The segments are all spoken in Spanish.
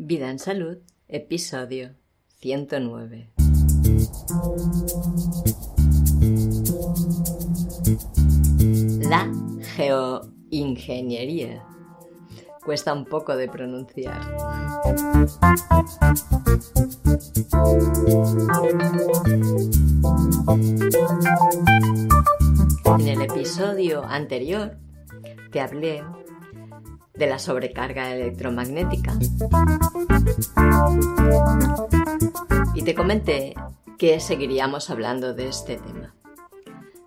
Vida en Salud, episodio 109. La geoingeniería. Cuesta un poco de pronunciar. En el episodio anterior te hablé de la sobrecarga electromagnética y te comenté que seguiríamos hablando de este tema.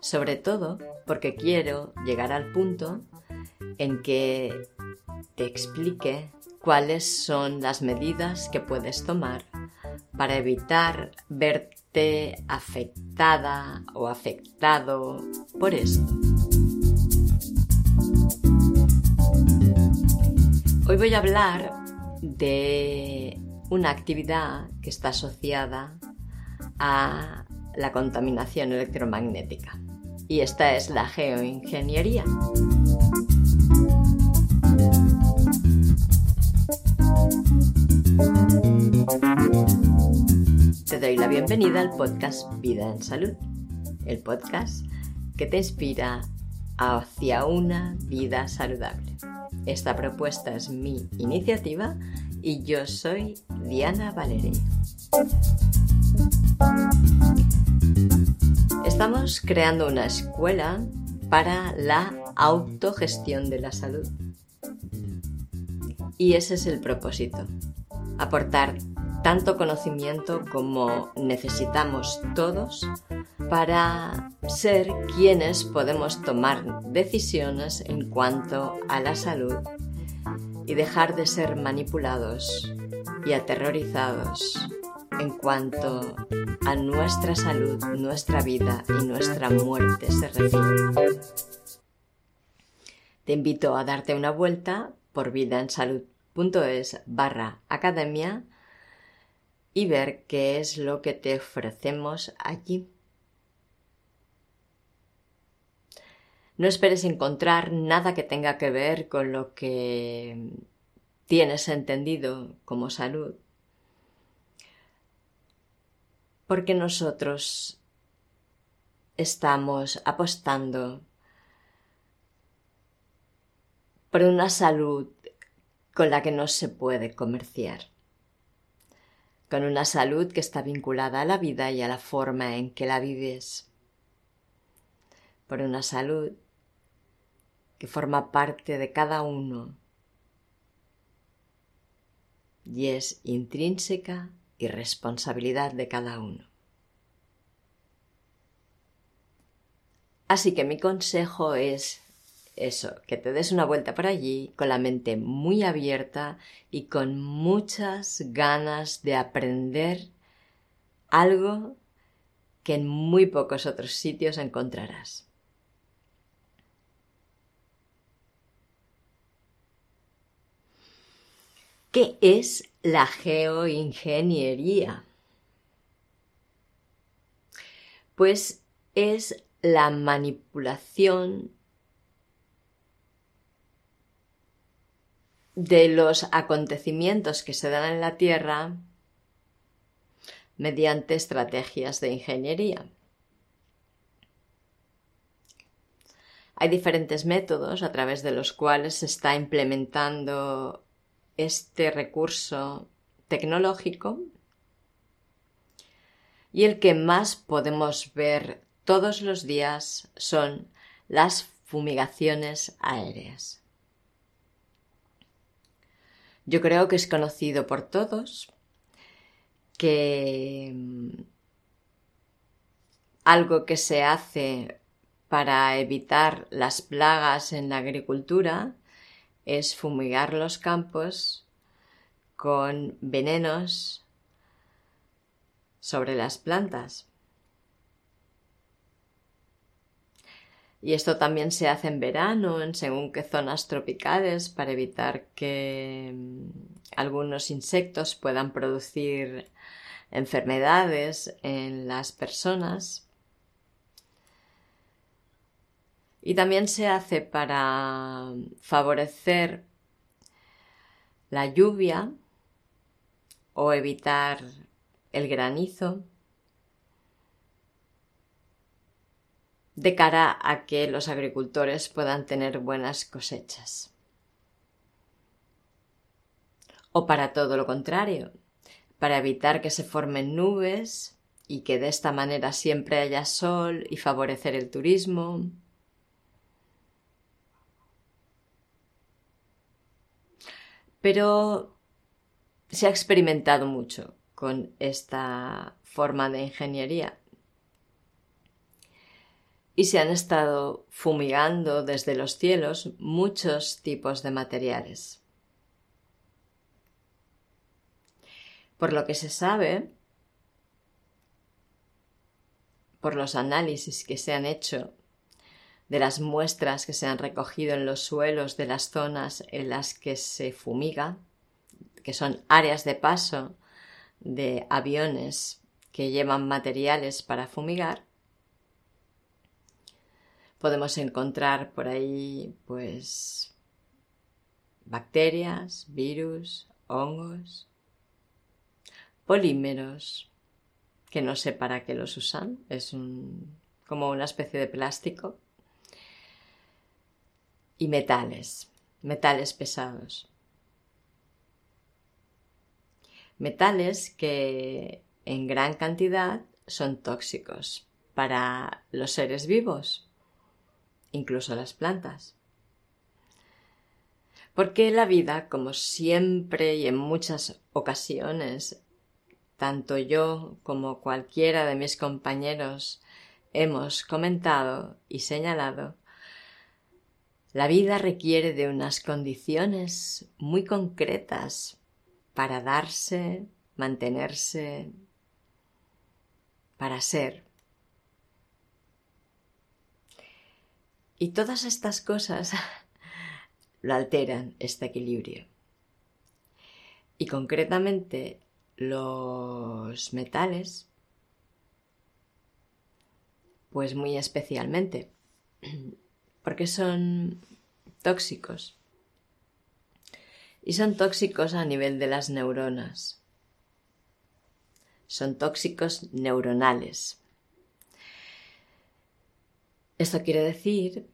Sobre todo porque quiero llegar al punto en que te explique cuáles son las medidas que puedes tomar para evitar verte afectada o afectado por esto. Voy a hablar de una actividad que está asociada a la contaminación electromagnética y esta es la geoingeniería. Te doy la bienvenida al podcast Vida en Salud, el podcast que te inspira hacia una vida saludable. Esta propuesta es mi iniciativa y yo soy Diana Valeria. Estamos creando una escuela para la autogestión de la salud. Y ese es el propósito, aportar tanto conocimiento como necesitamos todos para ser quienes podemos tomar decisiones en cuanto a la salud y dejar de ser manipulados y aterrorizados en cuanto a nuestra salud, nuestra vida y nuestra muerte se refiere. Te invito a darte una vuelta por vidaensalud.es barra academia y ver qué es lo que te ofrecemos allí. No esperes encontrar nada que tenga que ver con lo que tienes entendido como salud, porque nosotros estamos apostando por una salud con la que no se puede comerciar, con una salud que está vinculada a la vida y a la forma en que la vives, por una salud que forma parte de cada uno y es intrínseca y responsabilidad de cada uno. Así que mi consejo es eso, que te des una vuelta por allí con la mente muy abierta y con muchas ganas de aprender algo que en muy pocos otros sitios encontrarás. ¿Qué es la geoingeniería? Pues es la manipulación de los acontecimientos que se dan en la Tierra mediante estrategias de ingeniería. Hay diferentes métodos a través de los cuales se está implementando este recurso tecnológico y el que más podemos ver todos los días son las fumigaciones aéreas. Yo creo que es conocido por todos que mm, algo que se hace para evitar las plagas en la agricultura es fumigar los campos con venenos sobre las plantas. Y esto también se hace en verano, en según qué zonas tropicales, para evitar que mm, algunos insectos puedan producir enfermedades en las personas. Y también se hace para favorecer la lluvia o evitar el granizo de cara a que los agricultores puedan tener buenas cosechas. O para todo lo contrario, para evitar que se formen nubes y que de esta manera siempre haya sol y favorecer el turismo. Pero se ha experimentado mucho con esta forma de ingeniería y se han estado fumigando desde los cielos muchos tipos de materiales. Por lo que se sabe, por los análisis que se han hecho de las muestras que se han recogido en los suelos de las zonas en las que se fumiga, que son áreas de paso de aviones que llevan materiales para fumigar, podemos encontrar por ahí pues bacterias, virus, hongos, polímeros, que no sé para qué los usan, es como una especie de plástico, y metales, metales pesados. Metales que en gran cantidad son tóxicos para los seres vivos, incluso las plantas. Porque la vida, como siempre y en muchas ocasiones, tanto yo como cualquiera de mis compañeros hemos comentado y señalado, la vida requiere de unas condiciones muy concretas para darse, mantenerse, para ser. Y todas estas cosas lo alteran este equilibrio. Y concretamente los metales, pues muy especialmente, porque son tóxicos. Y son tóxicos a nivel de las neuronas. Son tóxicos neuronales. Esto quiere decir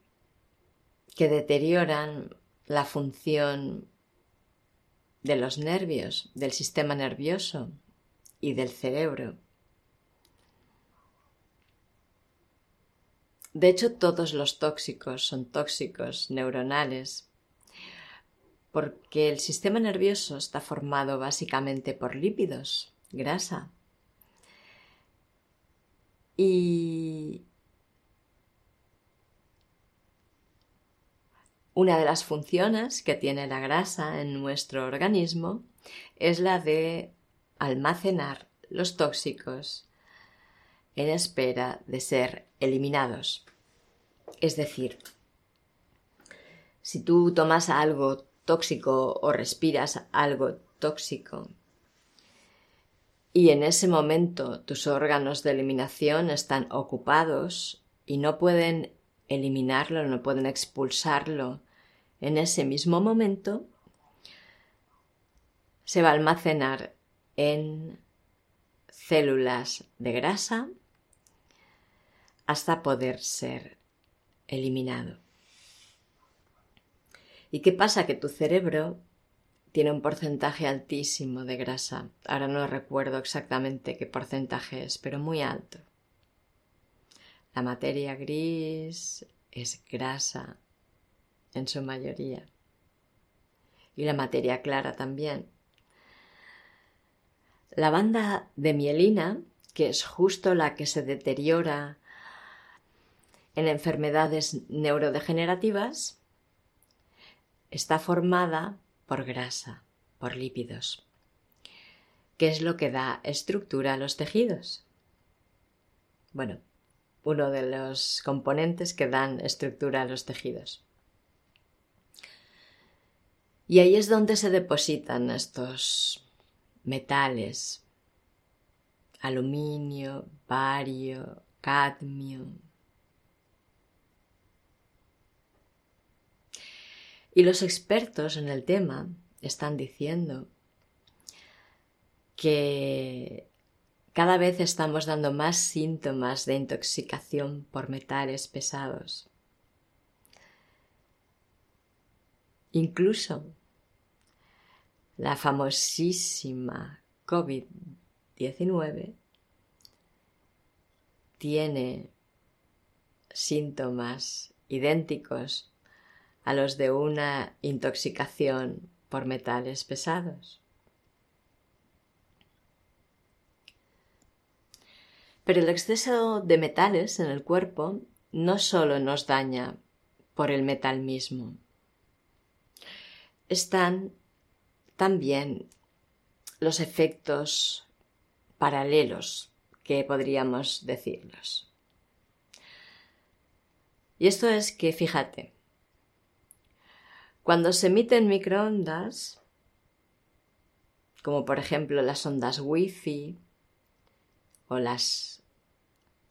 que deterioran la función de los nervios, del sistema nervioso y del cerebro. De hecho, todos los tóxicos son tóxicos neuronales porque el sistema nervioso está formado básicamente por lípidos, grasa. Y Una de las funciones que tiene la grasa en nuestro organismo es la de almacenar los tóxicos en espera de ser eliminados. Es decir, si tú tomas algo tóxico o respiras algo tóxico y en ese momento tus órganos de eliminación están ocupados y no pueden eliminarlo, no pueden expulsarlo en ese mismo momento se va a almacenar en células de grasa hasta poder ser eliminado. ¿Y qué pasa? Que tu cerebro tiene un porcentaje altísimo de grasa. Ahora no recuerdo exactamente qué porcentaje es, pero muy alto. La materia gris es grasa en su mayoría. Y la materia clara también. La banda de mielina, que es justo la que se deteriora en enfermedades neurodegenerativas, está formada por grasa, por lípidos. ¿Qué es lo que da estructura a los tejidos? Bueno, uno de los componentes que dan estructura a los tejidos. Y ahí es donde se depositan estos metales, aluminio, bario, cadmio. Y los expertos en el tema están diciendo que cada vez estamos dando más síntomas de intoxicación por metales pesados. Incluso la famosísima COVID-19 tiene síntomas idénticos a los de una intoxicación por metales pesados. Pero el exceso de metales en el cuerpo no solo nos daña por el metal mismo, están también los efectos paralelos que podríamos decirlos. Y esto es que, fíjate, cuando se emiten microondas, como por ejemplo las ondas Wi-Fi o las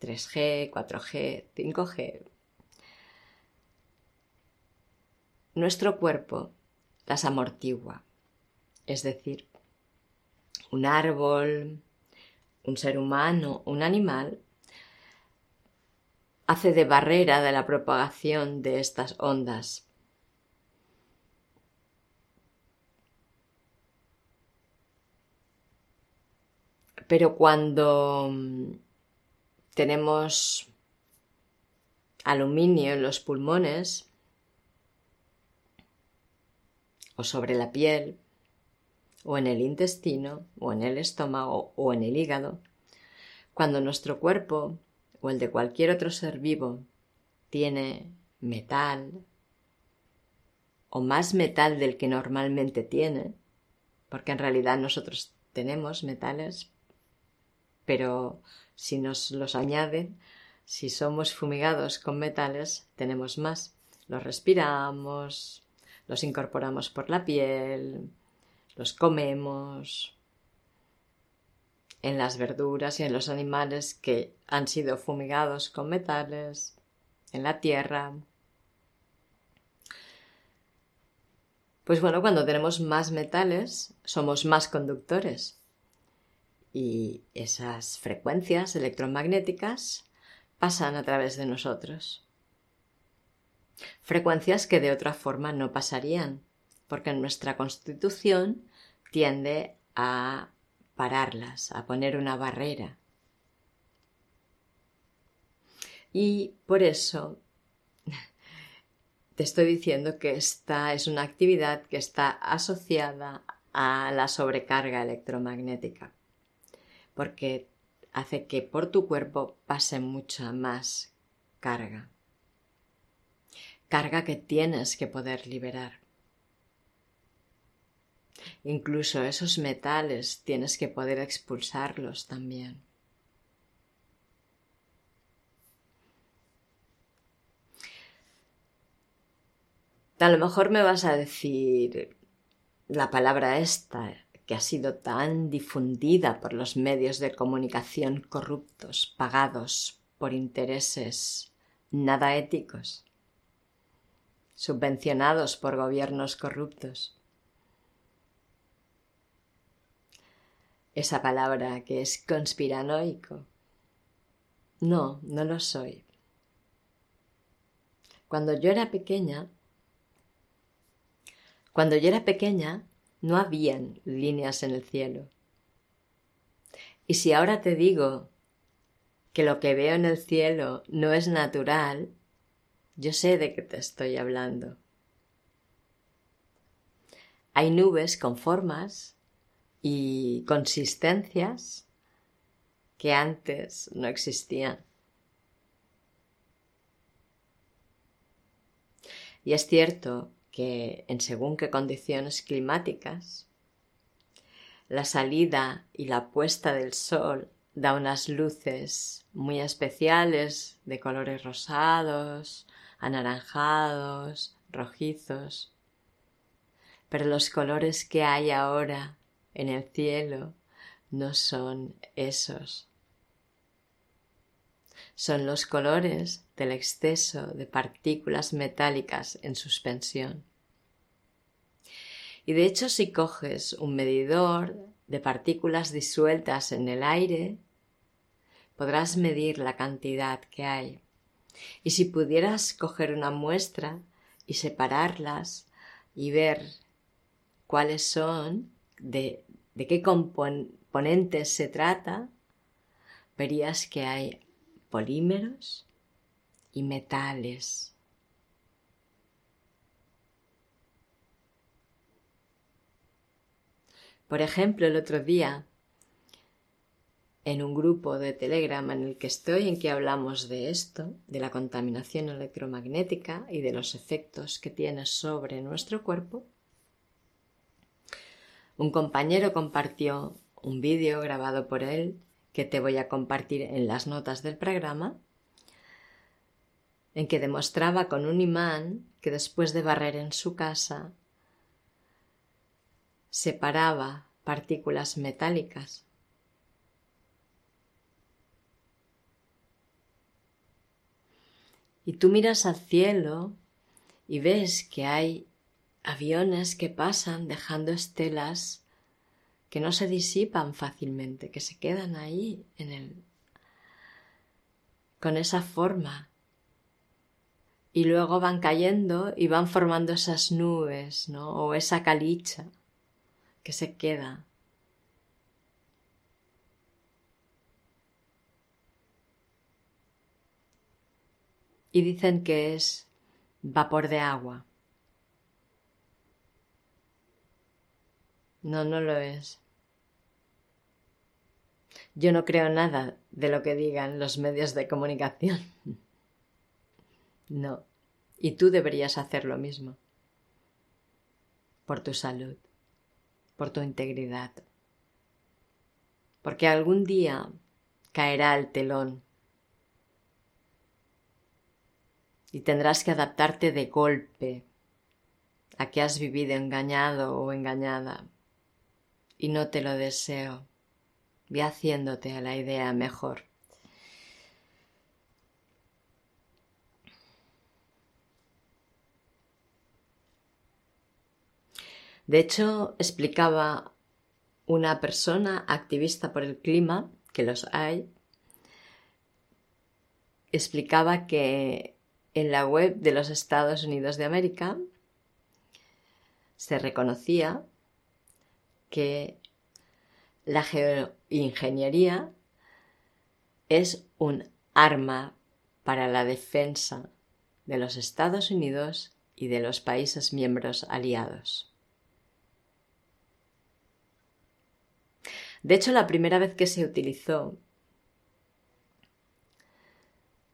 3G, 4G, 5G, nuestro cuerpo las amortigua. Es decir, un árbol, un ser humano, un animal, hace de barrera de la propagación de estas ondas. Pero cuando tenemos aluminio en los pulmones o sobre la piel, o en el intestino, o en el estómago, o en el hígado, cuando nuestro cuerpo o el de cualquier otro ser vivo tiene metal o más metal del que normalmente tiene, porque en realidad nosotros tenemos metales, pero si nos los añaden, si somos fumigados con metales, tenemos más. Los respiramos, los incorporamos por la piel, los comemos en las verduras y en los animales que han sido fumigados con metales, en la tierra. Pues bueno, cuando tenemos más metales, somos más conductores y esas frecuencias electromagnéticas pasan a través de nosotros. Frecuencias que de otra forma no pasarían, porque nuestra constitución tiende a pararlas, a poner una barrera. Y por eso te estoy diciendo que esta es una actividad que está asociada a la sobrecarga electromagnética, porque hace que por tu cuerpo pase mucha más carga, carga que tienes que poder liberar. Incluso esos metales tienes que poder expulsarlos también. A lo mejor me vas a decir la palabra esta que ha sido tan difundida por los medios de comunicación corruptos, pagados por intereses nada éticos, subvencionados por gobiernos corruptos. esa palabra que es conspiranoico. No, no lo soy. Cuando yo era pequeña, cuando yo era pequeña, no habían líneas en el cielo. Y si ahora te digo que lo que veo en el cielo no es natural, yo sé de qué te estoy hablando. Hay nubes con formas y consistencias que antes no existían. Y es cierto que en según qué condiciones climáticas, la salida y la puesta del sol da unas luces muy especiales de colores rosados, anaranjados, rojizos. Pero los colores que hay ahora en el cielo no son esos. Son los colores del exceso de partículas metálicas en suspensión. Y de hecho si coges un medidor de partículas disueltas en el aire, podrás medir la cantidad que hay. Y si pudieras coger una muestra y separarlas y ver cuáles son, de, de qué componentes se trata, verías que hay polímeros y metales. Por ejemplo, el otro día, en un grupo de Telegram en el que estoy, en que hablamos de esto, de la contaminación electromagnética y de los efectos que tiene sobre nuestro cuerpo, un compañero compartió un vídeo grabado por él que te voy a compartir en las notas del programa, en que demostraba con un imán que después de barrer en su casa separaba partículas metálicas. Y tú miras al cielo y ves que hay aviones que pasan dejando estelas que no se disipan fácilmente, que se quedan ahí en el con esa forma y luego van cayendo y van formando esas nubes, ¿no? O esa calicha que se queda. Y dicen que es vapor de agua. No, no lo es. Yo no creo nada de lo que digan los medios de comunicación. No. Y tú deberías hacer lo mismo. Por tu salud, por tu integridad. Porque algún día caerá el telón y tendrás que adaptarte de golpe a que has vivido engañado o engañada. Y no te lo deseo. Ve haciéndote a la idea mejor. De hecho, explicaba una persona activista por el clima, que los hay, explicaba que en la web de los Estados Unidos de América se reconocía que la geoingeniería es un arma para la defensa de los Estados Unidos y de los países miembros aliados. De hecho, la primera vez que se utilizó,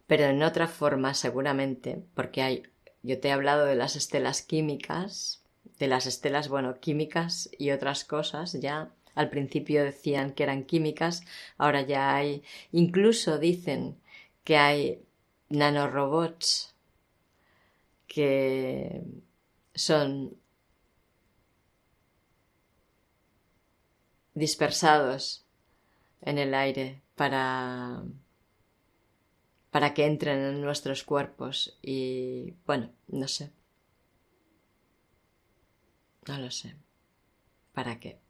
pero en otra forma seguramente, porque hay, yo te he hablado de las estelas químicas, de las estelas, bueno, químicas y otras cosas, ya al principio decían que eran químicas, ahora ya hay, incluso dicen que hay nanorobots que son dispersados en el aire para para que entren en nuestros cuerpos y bueno, no sé. No lo sé. ¿Para qué?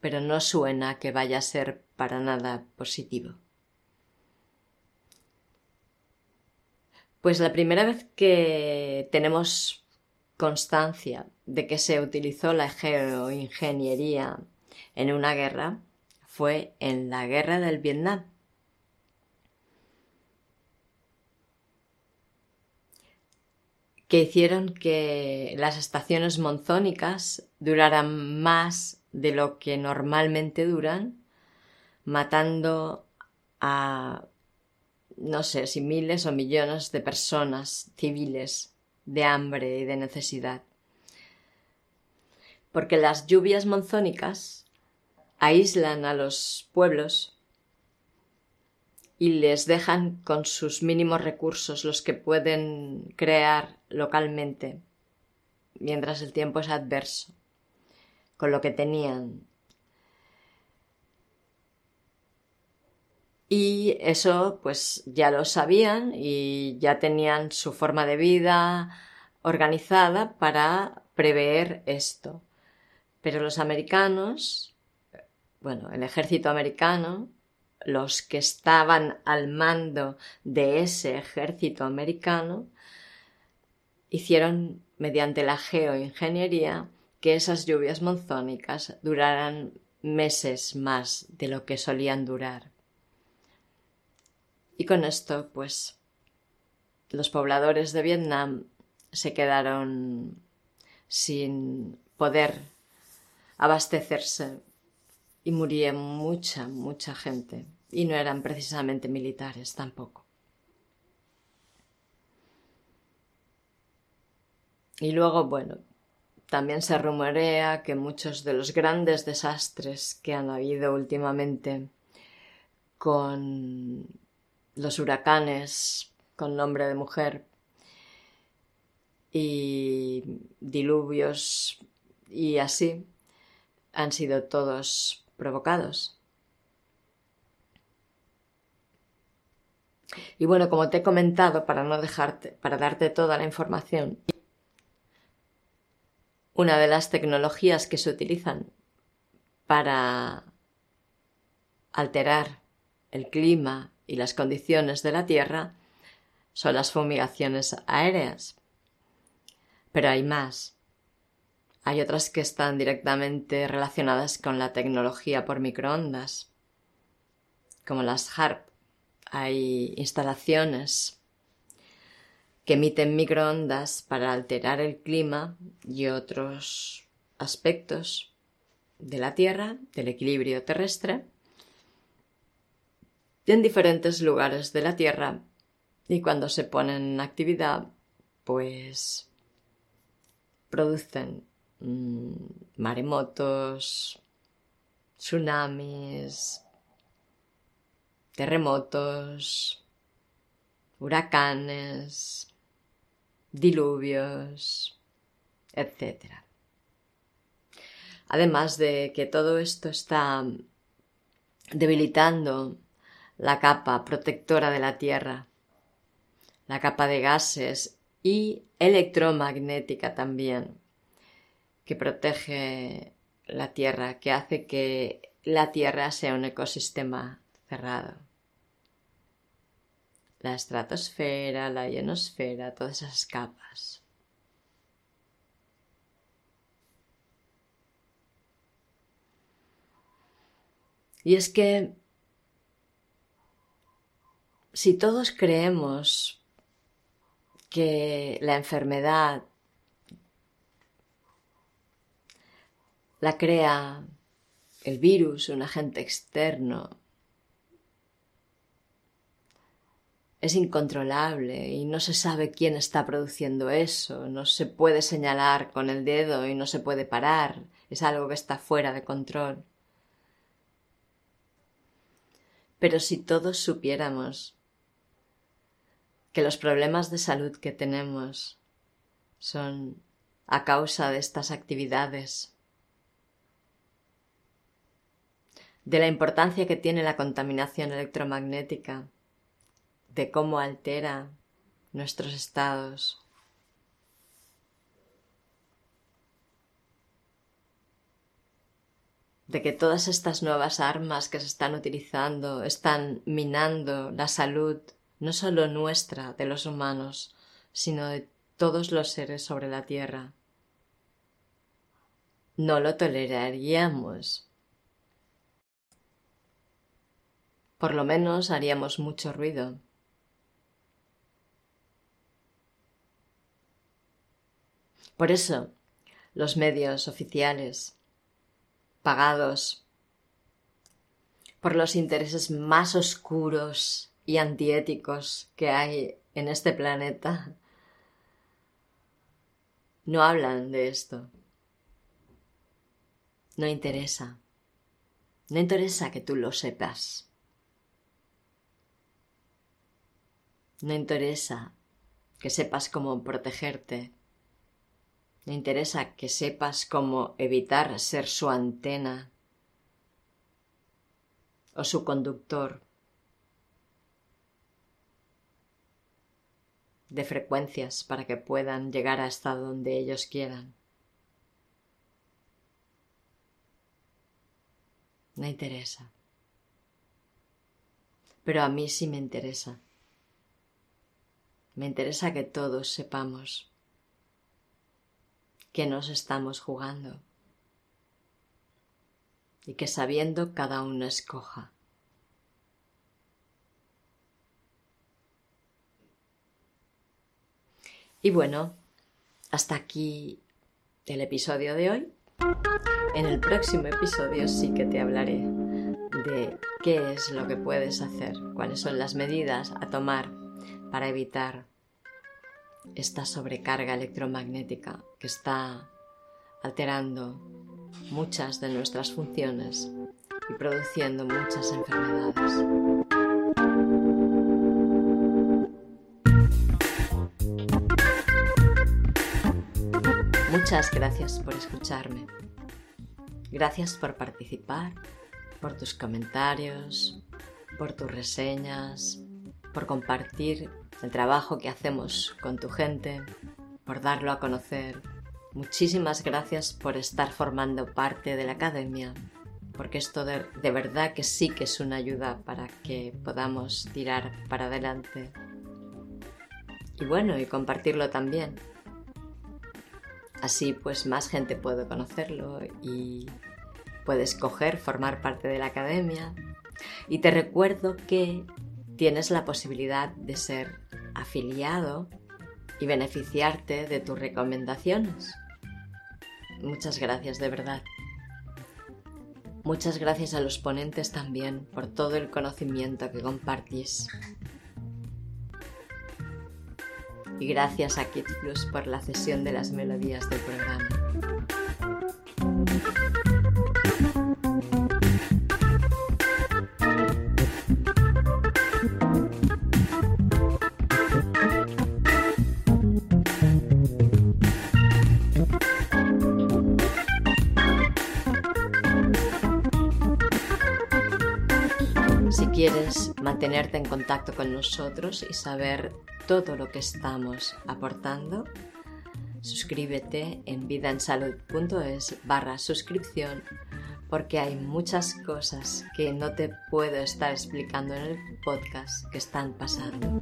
Pero no suena que vaya a ser para nada positivo. Pues la primera vez que tenemos constancia de que se utilizó la geoingeniería en una guerra fue en la guerra del Vietnam. que hicieron que las estaciones monzónicas duraran más de lo que normalmente duran, matando a no sé si miles o millones de personas civiles de hambre y de necesidad. Porque las lluvias monzónicas aíslan a los pueblos y les dejan con sus mínimos recursos los que pueden crear localmente mientras el tiempo es adverso con lo que tenían. Y eso pues ya lo sabían y ya tenían su forma de vida organizada para prever esto. Pero los americanos bueno, el ejército americano, los que estaban al mando de ese ejército americano, hicieron mediante la geoingeniería que esas lluvias monzónicas duraran meses más de lo que solían durar. Y con esto, pues, los pobladores de Vietnam se quedaron sin poder abastecerse y murió mucha, mucha gente. Y no eran precisamente militares tampoco. Y luego, bueno, también se rumorea que muchos de los grandes desastres que han habido últimamente con los huracanes con nombre de mujer y diluvios y así han sido todos provocados. Y bueno, como te he comentado, para no dejarte, para darte toda la información, una de las tecnologías que se utilizan para alterar el clima y las condiciones de la Tierra son las fumigaciones aéreas. Pero hay más. Hay otras que están directamente relacionadas con la tecnología por microondas, como las HARP. Hay instalaciones que emiten microondas para alterar el clima y otros aspectos de la Tierra, del equilibrio terrestre, en diferentes lugares de la Tierra. Y cuando se ponen en actividad, pues producen Mm, maremotos, tsunamis, terremotos, huracanes, diluvios, etc. Además de que todo esto está debilitando la capa protectora de la Tierra, la capa de gases y electromagnética también que protege la Tierra, que hace que la Tierra sea un ecosistema cerrado. La estratosfera, la ionosfera, todas esas capas. Y es que si todos creemos que la enfermedad la crea el virus, un agente externo. Es incontrolable y no se sabe quién está produciendo eso, no se puede señalar con el dedo y no se puede parar, es algo que está fuera de control. Pero si todos supiéramos que los problemas de salud que tenemos son a causa de estas actividades de la importancia que tiene la contaminación electromagnética, de cómo altera nuestros estados. de que todas estas nuevas armas que se están utilizando están minando la salud no solo nuestra, de los humanos, sino de todos los seres sobre la Tierra. No lo toleraríamos. Por lo menos haríamos mucho ruido. Por eso, los medios oficiales, pagados por los intereses más oscuros y antiéticos que hay en este planeta, no hablan de esto. No interesa. No interesa que tú lo sepas. No interesa que sepas cómo protegerte. No interesa que sepas cómo evitar ser su antena o su conductor de frecuencias para que puedan llegar hasta donde ellos quieran. no interesa. Pero a mí sí me interesa. Me interesa que todos sepamos que nos estamos jugando y que sabiendo cada uno escoja. Y bueno, hasta aquí el episodio de hoy. En el próximo episodio sí que te hablaré de qué es lo que puedes hacer, cuáles son las medidas a tomar para evitar esta sobrecarga electromagnética que está alterando muchas de nuestras funciones y produciendo muchas enfermedades. Muchas gracias por escucharme. Gracias por participar, por tus comentarios, por tus reseñas, por compartir el trabajo que hacemos con tu gente, por darlo a conocer. Muchísimas gracias por estar formando parte de la academia, porque esto de, verdad que sí que es una ayuda para que podamos tirar para adelante. Y bueno, y compartirlo también. Así pues más gente puede conocerlo y puede escoger formar parte de la academia. Y te recuerdo que tienes la posibilidad de ser afiliado y beneficiarte de tus recomendaciones. Muchas gracias de verdad. Muchas gracias a los ponentes también por todo el conocimiento que compartís. Y gracias a Kids Plus por la cesión de las melodías del programa. Mantenerte en contacto con nosotros y saber todo lo que estamos aportando, suscríbete en vidaensalud.es barra suscripción porque hay muchas cosas que no te puedo estar explicando en el podcast que están pasando.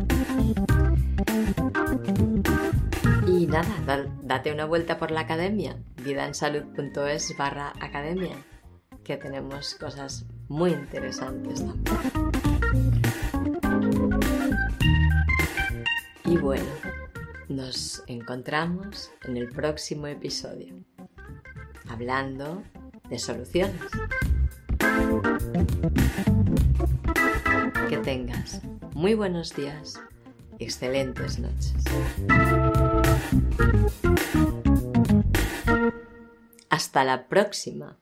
Y nada, date una vuelta por la academia, vidaensalud.es barra academia, que tenemos cosas muy interesantes también. Bueno, nos encontramos en el próximo episodio, hablando de soluciones. Que tengas muy buenos días y excelentes noches. Hasta la próxima.